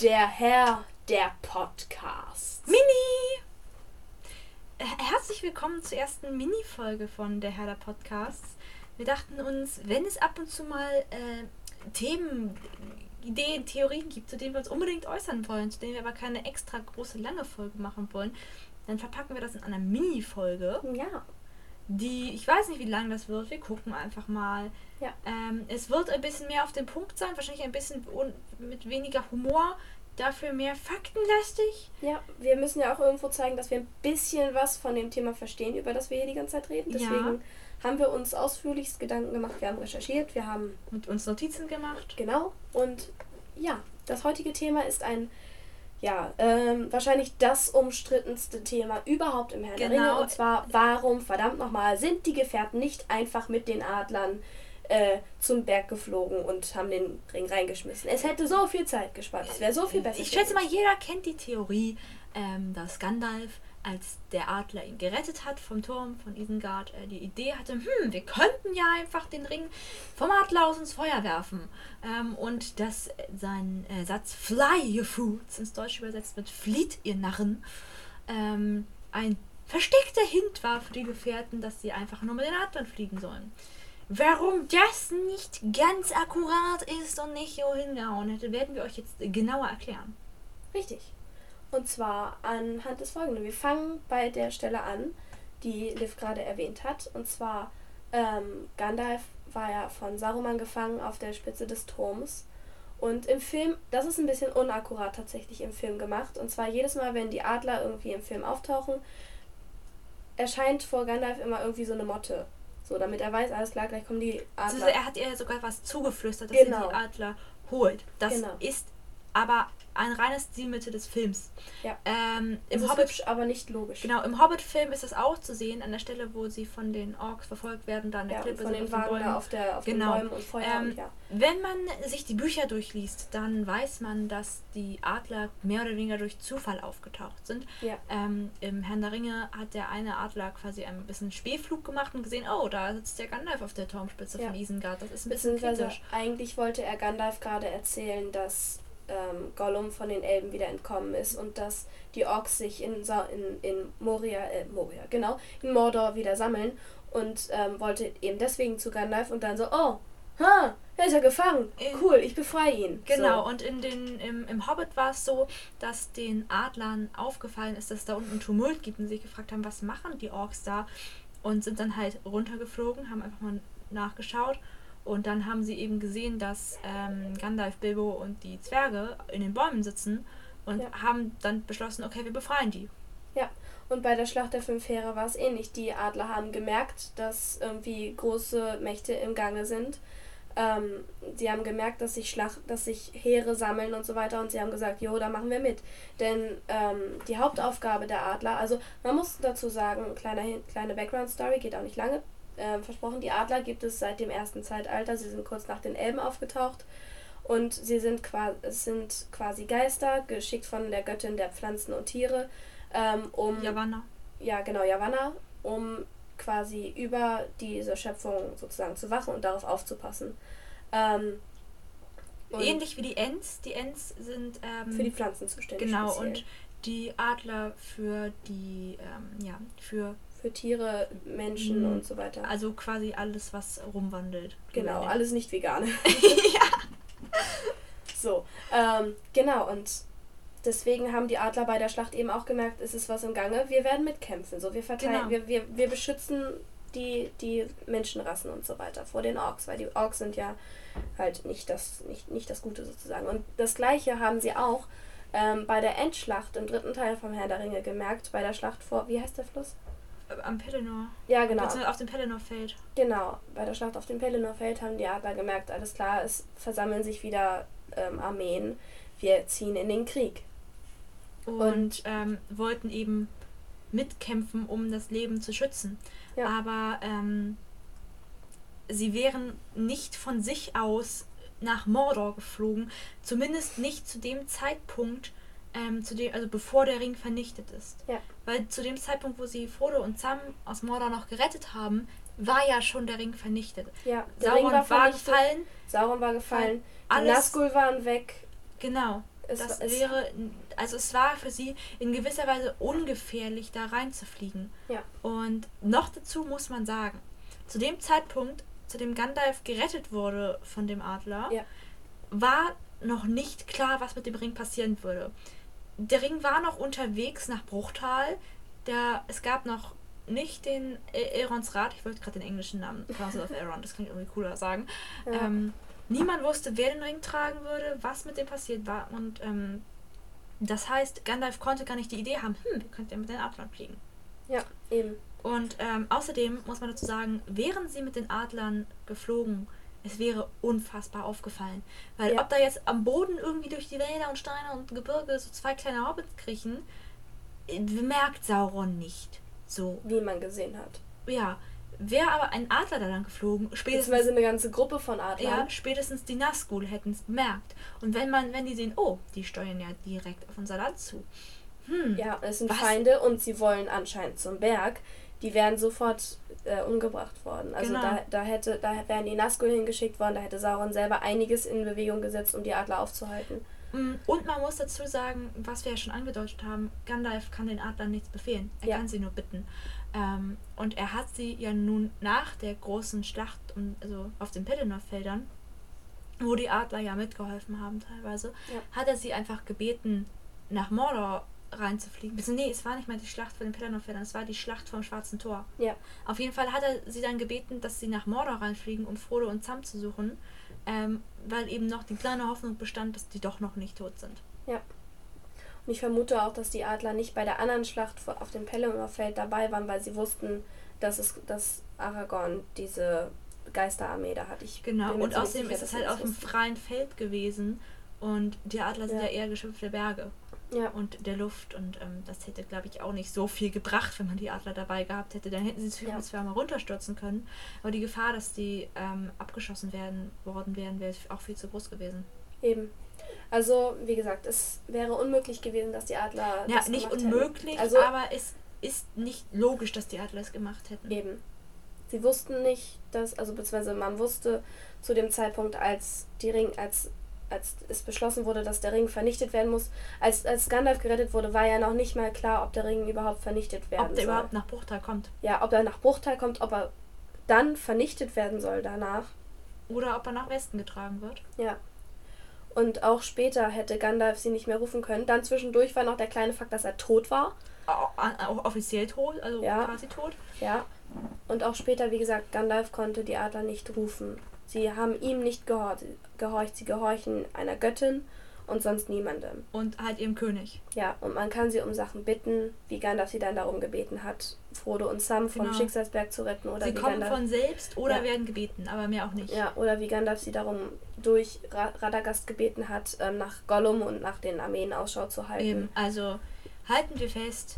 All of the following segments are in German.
Der Herr der Podcast. Mini! Äh, Herzlich willkommen zur ersten Mini-Folge von Der Herr der Podcasts. Wir dachten uns, wenn es ab und zu mal äh, Themen, Ideen, Theorien gibt, zu denen wir uns unbedingt äußern wollen, zu denen wir aber keine extra große, lange Folge machen wollen, dann verpacken wir das in einer Mini-Folge, Ja. Die, ich weiß nicht, wie lang das wird, wir gucken einfach mal. Ja. Ähm, es wird ein bisschen mehr auf den Punkt sein, wahrscheinlich ein bisschen mit weniger Humor, dafür mehr faktenlastig. Ja, wir müssen ja auch irgendwo zeigen, dass wir ein bisschen was von dem Thema verstehen, über das wir hier die ganze Zeit reden. Ja. Deswegen haben wir uns ausführlichst Gedanken gemacht, wir haben recherchiert, wir haben mit uns Notizen gemacht. Genau. Und ja, das heutige Thema ist ein, ja, ähm, wahrscheinlich das umstrittenste Thema überhaupt im Herrn der Genau. Ringe. Und zwar, warum, verdammt nochmal, sind die Gefährten nicht einfach mit den Adlern äh, zum Berg geflogen und haben den Ring reingeschmissen? Es hätte so viel Zeit gespart. Es wäre so viel besser. Ich schätze mal, jeder kennt die Theorie, ähm, dass Gandalf, als der Adler ihn gerettet hat vom Turm von Isengard, äh, die Idee hatte, hm, wir könnten ja einfach den Ring vom Adler aus ins Feuer werfen. Ähm, und dass äh, sein äh, Satz Fly, you fools, ins Deutsche übersetzt mit Flieht, ihr Narren, ähm, ein versteckter Hint war für die Gefährten, dass sie einfach nur mit den Adlern fliegen sollen. Warum das nicht ganz akkurat ist und nicht so hingehauen hätte, werden wir euch jetzt genauer erklären. Richtig. Und zwar anhand des folgenden. Wir fangen bei der Stelle an, die Liv gerade erwähnt hat. Und zwar, ähm, Gandalf war ja von Saruman gefangen auf der Spitze des Turms. Und im Film, das ist ein bisschen unakkurat tatsächlich im Film gemacht. Und zwar jedes Mal, wenn die Adler irgendwie im Film auftauchen, erscheint vor Gandalf immer irgendwie so eine Motte. So, damit er weiß, alles klar, gleich kommen die Also Adler. er hat ihr sogar was zugeflüstert, dass Genau. sie die Adler holt. Das Genau. ist aber ein reines Stilmittel des Films. Ja. Ähm, es Im ist Hobbit hübsch, aber nicht logisch. Genau, im Hobbit-Film ist das auch zu sehen, an der Stelle, wo sie von den Orks verfolgt werden, da an der Ja, Klippe von den auf Wagen Bäumen. auf, der, auf Genau. den Bäumen und Feuer Ähm, und ja. Wenn man sich die Bücher durchliest, dann weiß man, dass die Adler mehr oder weniger durch Zufall aufgetaucht sind. Ja. Ähm, Im Herrn der Ringe hat der eine Adler quasi ein bisschen Spähflug gemacht und gesehen, oh, da sitzt der Gandalf auf der Turmspitze Ja. von Isengard. Das ist ein bisschen kritisch. eigentlich wollte er Gandalf gerade erzählen, dass ähm, Gollum von den Elben wieder entkommen ist und dass die Orks sich in, Sa in, in Moria, äh, Moria, genau, in Mordor wieder sammeln und ähm, wollte eben deswegen zu Gandalf und dann so, oh, ha, er ist ja gefangen, cool, ich befreie ihn. Genau, So. und in den, im, im Hobbit war es so, dass den Adlern aufgefallen ist, dass es da unten Tumult gibt und sie sich gefragt haben, was machen die Orks da? Und sind dann halt runtergeflogen, haben einfach mal nachgeschaut und dann haben sie eben gesehen, dass ähm, Gandalf, Bilbo und die Zwerge in den Bäumen sitzen und Ja. haben dann beschlossen, okay, wir befreien die. Ja, und bei der Schlacht der Fünf Heere war es ähnlich. Die Adler haben gemerkt, dass irgendwie große Mächte im Gange sind. Ähm, sie haben gemerkt, dass sich, Schlacht, dass sich Heere sammeln und so weiter und sie haben gesagt, jo, da machen wir mit. Denn ähm, die Hauptaufgabe der Adler, also man muss dazu sagen, kleine, kleine Background-Story, geht auch nicht lange. Ähm, versprochen, die Adler gibt es seit dem ersten Zeitalter. Sie sind kurz nach den Elben aufgetaucht. Und sie sind, qua es sind quasi Geister, geschickt von der Göttin der Pflanzen und Tiere, ähm, um Yavanna. ja genau Yavanna, um quasi über diese Schöpfung sozusagen zu wachen und darauf aufzupassen. Ähm, Ähnlich wie die Ents. Die Ents sind ähm, für die Pflanzen zuständig. genau speziell. und die Adler für die ähm, ja für für Tiere, Menschen Mhm. und so weiter. Also quasi alles, was rumwandelt. Genau, alles nicht vegane. ja. So, ähm, genau, und deswegen haben die Adler bei der Schlacht eben auch gemerkt, es ist was im Gange, wir werden mitkämpfen. So, wir verteilen, Genau. wir, wir, wir beschützen die, die Menschenrassen und so weiter vor den Orks, weil die Orks sind ja halt nicht das, nicht, nicht das Gute sozusagen. Und das gleiche haben sie auch ähm, bei der Endschlacht im dritten Teil vom Herr der Ringe gemerkt, bei der Schlacht vor, wie heißt der Fluss? Am Pelennor. Ja, genau. Beziehungsweise auf dem Pelennor-Feld. Genau, bei der Schlacht auf dem Pelennor-Feld haben die Adler gemerkt, alles klar, es versammeln sich wieder ähm, Armeen, wir ziehen in den Krieg. Und ähm, wollten eben mitkämpfen, um das Leben zu schützen. Ja. Aber ähm, sie wären nicht von sich aus nach Mordor geflogen. Zumindest nicht zu dem Zeitpunkt, ähm, zu dem, also bevor der Ring vernichtet ist. Ja. Weil zu dem Zeitpunkt, wo sie Frodo und Sam aus Mordor noch gerettet haben, war ja schon der Ring vernichtet. Ja, der Ring Sauron war war vernichtet, gefallen. Sauron war gefallen, Alles- Nazgul waren weg. Genau. Es das war- wäre, also es war für sie in gewisser Weise ungefährlich, da reinzufliegen. Ja. Und noch dazu muss man sagen, zu dem Zeitpunkt, zu dem Gandalf gerettet wurde von dem Adler, Ja. war noch nicht klar, was mit dem Ring passieren würde. Der Ring war noch unterwegs nach Bruchtal. Der, es gab noch nicht den Elrons Rat, ich wollte gerade den englischen Namen, Council of Elrond, das klingt irgendwie cooler sagen. Ja. Ähm, niemand wusste, wer den Ring tragen würde, was mit dem passiert war. Und ähm, das heißt, Gandalf konnte gar nicht die Idee haben, hm, wir könnten ja mit den Adlern fliegen. ja, eben. Und ähm, außerdem muss man dazu sagen, wären sie mit den Adlern geflogen, es wäre unfassbar aufgefallen. Weil Ja. ob da jetzt am Boden irgendwie durch die Wälder und Steine und Gebirge so zwei kleine Hobbits kriechen, äh, merkt Sauron nicht. So, Wie man gesehen hat. ja. Wäre aber ein Adler da dann geflogen, spätestens eine ganze Gruppe von Adlern. ja, spätestens die Nazgul hätten es bemerkt. Und wenn man, wenn die sehen, oh, die steuern ja direkt auf unser Land zu. Hm. Ja, es sind Was? Feinde und sie wollen anscheinend zum Berg. Die wären sofort äh, umgebracht worden. Also Genau. da, da hätte, da wären die Nazgul hingeschickt worden, da hätte Sauron selber einiges in Bewegung gesetzt, um die Adler aufzuhalten. Mm, Und man muss dazu sagen, was wir ja schon angedeutet haben, Gandalf kann den Adlern nichts befehlen. Er Ja. kann sie nur bitten. Ähm, und er hat sie ja nun nach der großen Schlacht, um, also auf den Pelennor-Feldern, wo die Adler ja mitgeholfen haben teilweise, Ja. hat er sie einfach gebeten, nach Mordor reinzufliegen. Beziehungsweise, nee, es war nicht mal die Schlacht von den Pelennor-Feldern, es war die Schlacht vom Schwarzen Tor. Ja, Auf jeden Fall hat er sie dann gebeten, dass sie nach Mordor reinfliegen, um Frodo und Sam zu suchen, ähm, weil eben noch die kleine Hoffnung bestand, dass die doch noch nicht tot sind. ja. Und ich vermute auch, dass die Adler nicht bei der anderen Schlacht auf dem Pelennor-Feld dabei waren, weil sie wussten, dass, es, dass Aragorn diese Geisterarmee da hat. Ich Genau, und außerdem sicher, ist es halt auf dem freien Feld gewesen und die Adler sind Ja. ja eher Geschöpf der Berge Ja, und der Luft und ähm, das hätte, glaube ich, auch nicht so viel gebracht, wenn man die Adler dabei gehabt hätte. Dann hätten sie sich Ja. zwar mal runterstürzen können, aber die Gefahr, dass die ähm, abgeschossen werden worden wären, wäre auch viel zu groß gewesen. eben. Also, wie gesagt, es wäre unmöglich gewesen, dass die Adler. Ja, das nicht hätten. unmöglich, Also, aber es ist nicht logisch, dass die Adler es gemacht hätten. Eben. Sie wussten nicht, dass, also beziehungsweise man wusste zu dem Zeitpunkt, als die Ring, als, als es beschlossen wurde, dass der Ring vernichtet werden muss, als, als Gandalf gerettet wurde, war ja noch nicht mal klar, ob der Ring überhaupt vernichtet werden Ob der soll. überhaupt nach Bruchtal kommt ja, ob er nach Bruchteil kommt, ob er dann vernichtet werden soll danach. oder ob er nach Westen getragen wird. Ja. Und auch später hätte Gandalf sie nicht mehr rufen können. Dann zwischendurch war noch der kleine Fakt, dass er tot war. Au- Auch offiziell tot, also Ja. quasi tot. Ja. Und auch später, wie gesagt, Gandalf konnte die Adler nicht rufen. Sie haben ihm nicht gehor gehorcht. Sie gehorchen einer Göttin und sonst niemandem. Und halt ihrem König. Ja, und man kann sie um Sachen bitten, wie Gandalf sie dann darum gebeten hat, Frodo und Sam vom Genau. Schicksalsberg zu retten. Oder Sie kommen Gandalf, von selbst oder Ja. werden gebeten, aber mehr auch nicht. ja, oder wie Gandalf sie darum durch Ra Radagast gebeten hat, ähm, nach Gollum und nach den Armeen Ausschau zu halten. Eben, also halten wir fest,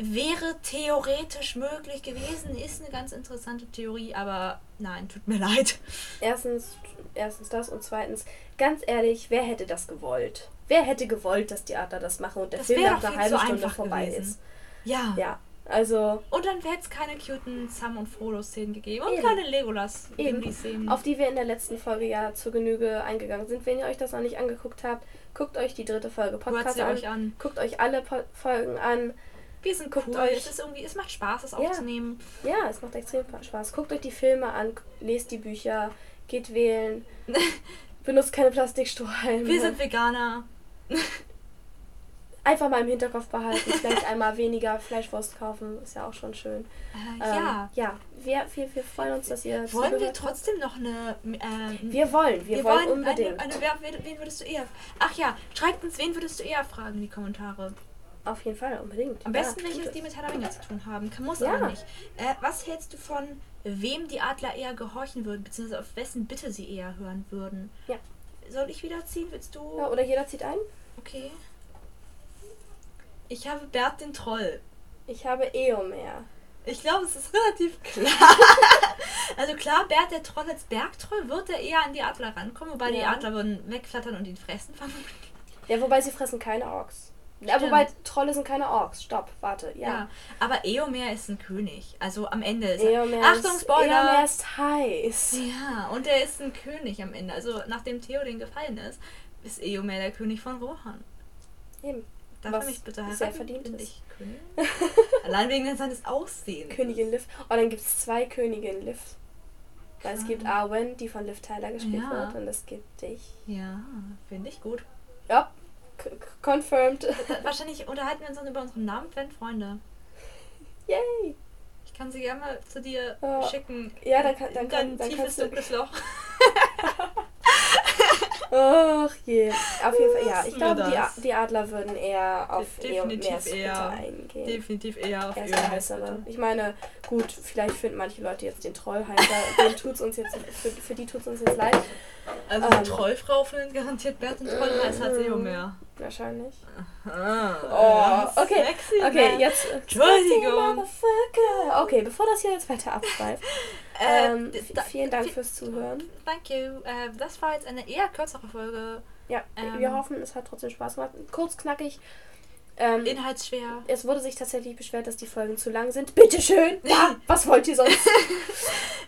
wäre theoretisch möglich gewesen, ist eine ganz interessante Theorie, aber nein, tut mir leid. Erstens, erstens das und zweitens, ganz ehrlich, wer hätte das gewollt? Wer hätte gewollt, dass die Adler das machen und der Das Film nach einer halben Stunde vorbei gewesen. ist? Ja. Ja, also Und dann hätte es keine cuten Sam und Frodo-Szenen gegeben und Eben. keine Legolas Eben. Gimli-Szenen. auf die wir in der letzten Folge ja zur Genüge eingegangen sind. Wenn ihr euch das noch nicht angeguckt habt, guckt euch die dritte Folge Podcast an. euch an. Guckt euch alle po Folgen an. Wir sind Guckt cool. euch- Es ist irgendwie, es macht Spaß, das Ja. aufzunehmen. Ja, es macht extrem Spaß. Guckt euch die Filme an, lest die Bücher, geht wählen, benutzt keine Plastikstrohhalme. Wir sind Veganer. Einfach mal im Hinterkopf behalten, vielleicht einmal weniger Fleischwurst kaufen, ist ja auch schon schön. Äh, Ähm, ja. Ja, wir, wir, wir freuen uns, dass ihr Wollen wir zugehört habt. trotzdem noch eine. Ähm, Wir wollen, wir, wollen, unbedingt. Eine, eine, wer, wen würdest du eher. Ach ja, schreibt uns, wen würdest du eher fragen in die Kommentare. Auf jeden Fall, unbedingt. Am besten ja, welches, tut die mit Herr zu tun haben. Kann, muss Ja. aber nicht. Äh, was hältst du von, wem die Adler eher gehorchen würden, beziehungsweise auf wessen Bitte sie eher hören würden? Ja. Soll ich wieder ziehen? Willst du? Ja, oder jeder zieht ein. Okay. Ich habe Bert den Troll. Ich habe Eomer. Ich glaube, es ist relativ klar. also klar, Bert der Troll als Bergtroll wird er eher an die Adler rankommen, wobei die Ja. Adler würden wegflattern und ihn fressen. Ja, wobei sie fressen keine Orks. Ja, wobei Trolle sind keine Orks. Stopp, warte. Ja. Ja. aber Eomer ist ein König. Also am Ende ist Eomer er. Achtung, ist, Spoiler! Eomer ist heiß. Ja, und er ist ein König am Ende. Also nachdem Theoden gefallen ist, ist Eomer der König von Rohan. Eben. Darf Was er mich bitte sehr heiraten? verdient Bin ist. ich König? Allein wegen seines Aussehens. Königin Liv. Oh, dann gibt es zwei Königinnen Liv. Weil es gibt Arwen, die von Liv Tyler gespielt Ja. wird, und es gibt dich. Ja, finde ich gut. Ja, confirmed. Wahrscheinlich unterhalten wir uns dann über unsere Namen, wenn Freunde. Yay! Ich kann sie gerne mal zu dir Ja. schicken. Ja, dann kann- dann kann- dein dann tiefes dunkles Loch. Ach je. Auf jeden Fall, ja. Ich glaube, die, die Adler würden eher auf Definitiv Bitte eher. eingehen. Definitiv eher auf. Bitte. Ich meine, gut, vielleicht finden manche Leute jetzt den Troll heißer. Den tut's uns jetzt, für, für die tut es uns jetzt leid. Also Ähm. Trollfrau findet garantiert Bert und heißer als Eomer. Wahrscheinlich. Ah, Oh, okay. Sexy, Okay, ne? jetzt. Entschuldigung. Okay, bevor das hier jetzt weiter abschweift. Ähm, da- vielen Dank fürs Zuhören. Thank you. Äh, das war jetzt eine eher kürzere Folge. Ja, Ähm. wir hoffen, es hat trotzdem Spaß gemacht. Kurz, knackig. Ähm, Inhaltsschwer. es wurde sich tatsächlich beschwert, dass die Folgen zu lang sind. Bitteschön! Ja, was wollt ihr sonst?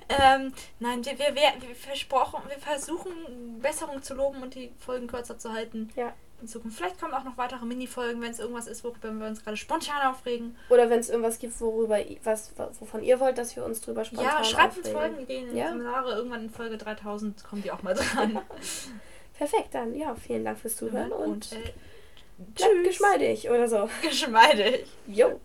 Ähm, nein, wir, wir, wir, wir versprochen, wir versuchen Besserung zu loben und die Folgen kürzer zu halten. Ja. In Zukunft. Vielleicht kommen auch noch weitere Mini-Folgen, wenn es irgendwas ist, worüber wir uns gerade spontan aufregen. Oder wenn es irgendwas gibt, worüber was, wovon ihr wollt, dass wir uns drüber spontan ja, schreibt uns aufregen. Folgenideen in die Ja. Kommentare. Irgendwann in Folge 3000 kommen die auch mal dran. Perfekt, dann ja, vielen Dank fürs Zuhören und, und äh, bleibt geschmeidig oder so. geschmeidig. Jo.